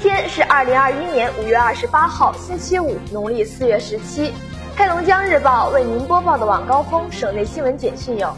今天是二零二一年五月二十八号，星期五，农历四月十七。黑龙江日报为您播报的晚高峰省内新闻简讯有：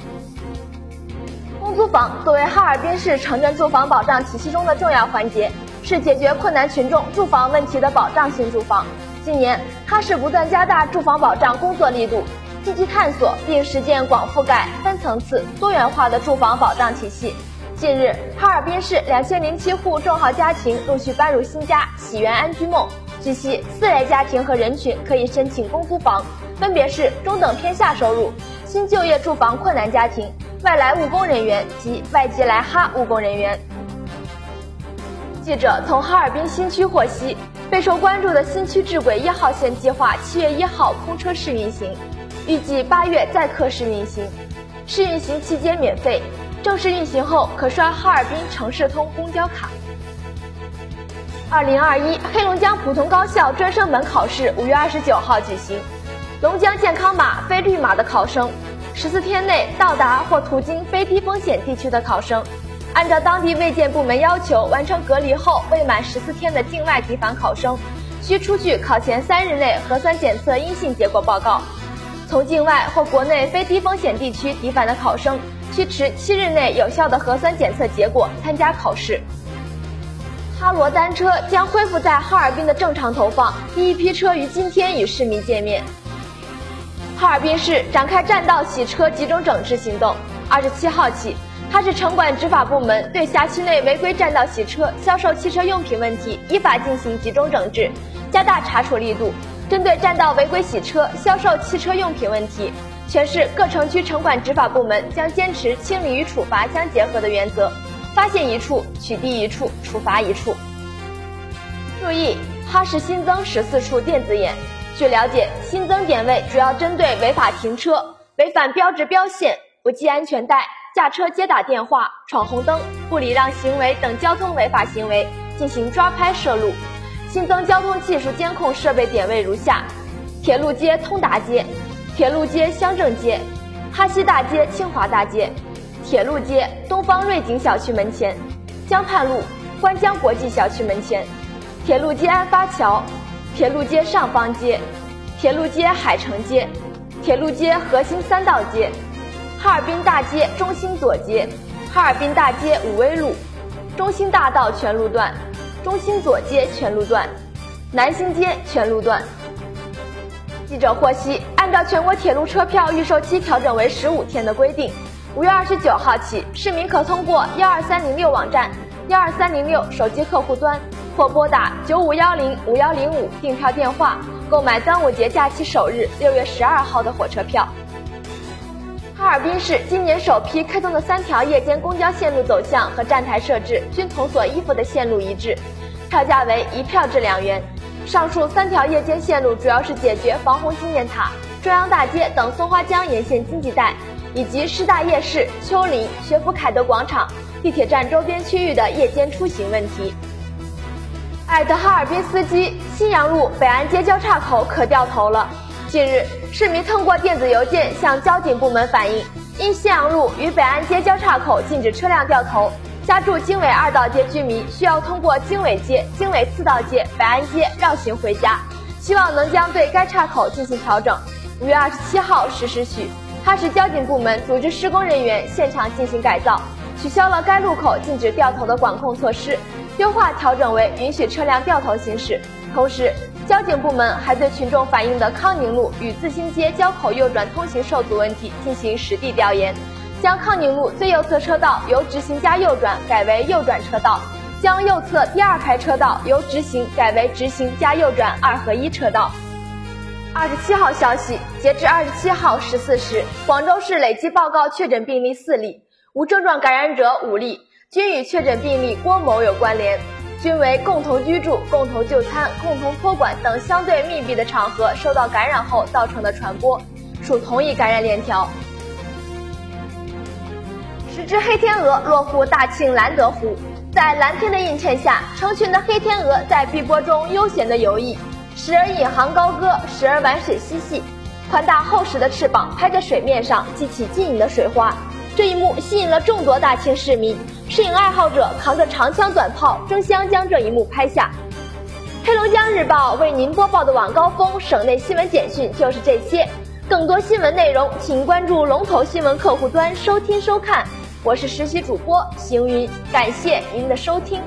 公租房作为哈尔滨市城镇住房保障体系中的重要环节，是解决困难群众住房问题的保障性住房。近年，哈市不断加大住房保障工作力度，积极探索并实践广覆盖、分层次、多元化的住房保障体系。近日，哈尔滨市两千零七户重号家庭陆续搬入新家“喜源安居梦”。据悉，四类家庭和人群可以申请公租房，分别是中等偏下收入、新就业住房困难家庭、外来务工人员及外籍来哈务工人员。记者从哈尔滨新区获悉，备受关注的新区智轨一号线计划七月一号空车试运行，预计八月载客试运行，试运行期间免费。正式运行后，可刷哈尔滨城市通公交卡。二零二一黑龙江普通高校专升本考试五月二十九号举行，龙江健康码非绿码的考生，十四天内到达或途经非低风险地区的考生，按照当地卫健部门要求完成隔离后未满十四天的境外抵返考生，需出具考前三日内核酸检测阴性结果报告。从境外或国内非低风险地区抵返的考生。需持七日内有效的核酸检测结果参加考试。哈罗单车将恢复在哈尔滨的正常投放，第一批车于今天与市民见面。哈尔滨市展开占道洗车集中整治行动，二十七号起，哈市城管执法部门对辖区内违规占道洗车、销售汽车用品问题依法进行集中整治，加大查处力度。针对占道违规洗车、销售汽车用品问题。全市各城区城管执法部门将坚持清理与处罚相结合的原则，发现一处取缔一处，处罚一处。注意，哈市新增十四处电子眼。据了解，新增点位主要针对违法停车、违反标志标线、不系安全带、驾车接打电话、闯红灯、不礼让行为等交通违法行为进行抓拍摄录。新增交通技术监控设备点位如下：铁路街通达街。铁路街乡政街、哈西大街清华大街、铁路街东方瑞景小区门前、江畔路观江国际小区门前、铁路街安发桥、铁路街上方街、铁路街海城街、铁路街核心三道街、哈尔滨大街中心左街、哈尔滨大街武威路、中心大道全路段、中心左街全路段、南兴街全路段。记者获悉，按照全国铁路车票预售期调整为十五天的规定，五月二十九号起，市民可通过幺二三零六网站、幺二三零六手机客户端或拨打九五幺零五幺零五订票电话购买端午节假期首日六月十二号的火车票。哈尔滨市今年首批开通的三条夜间公交线路走向和站台设置均同所依附的线路一致，票价为一票制两元。上述三条夜间线路主要是解决防洪纪念塔、中央大街等松花江沿线经济带，以及师大夜市、丘陵、学府凯德广场、地铁站周边区域的夜间出行问题。艾德哈尔滨司机，新阳路北安街交叉口可掉头了。近日，市民通过电子邮件向交警部门反映，因新阳路与北安街交叉口禁止车辆掉头。家住经纬二道街居民需要通过经纬街、经纬四道街、北安街绕行回家，希望能将对该岔口进行调整。五月二十七号十时许，哈市交警部门组织施工人员现场进行改造，取消了该路口禁止掉头的管控措施，优化调整为允许车辆掉头行驶。同时，交警部门还对群众反映的康宁路与自兴街交口右转通行受阻问题进行实地调研。将康宁路最右侧车道由直行加右转改为右转车道，将右侧第二排车道由直行改为直行加右转二合一车道。二十七号消息，截至二十七号十四时，广州市累计报告确诊病例四例，无症状感染者五例，均与确诊病例郭某有关联，均为共同居住、共同就餐、共同托管等相对密闭的场合受到感染后造成的传播，属同一感染链条。十只黑天鹅落户大庆兰德湖，在蓝天的映衬下，成群的黑天鹅在碧波中悠闲地游弋，时而引吭高歌，时而玩水嬉戏。宽大厚实的翅膀拍在水面上，激起晶莹的水花。这一幕吸引了众多大庆市民，摄影爱好者扛着长枪短炮争相将这一幕拍下。黑龙江日报为您播报的晚高峰省内新闻简讯就是这些。更多新闻内容，请关注龙头新闻客户端收听收看。我是实习主播邢云，感谢您的收听。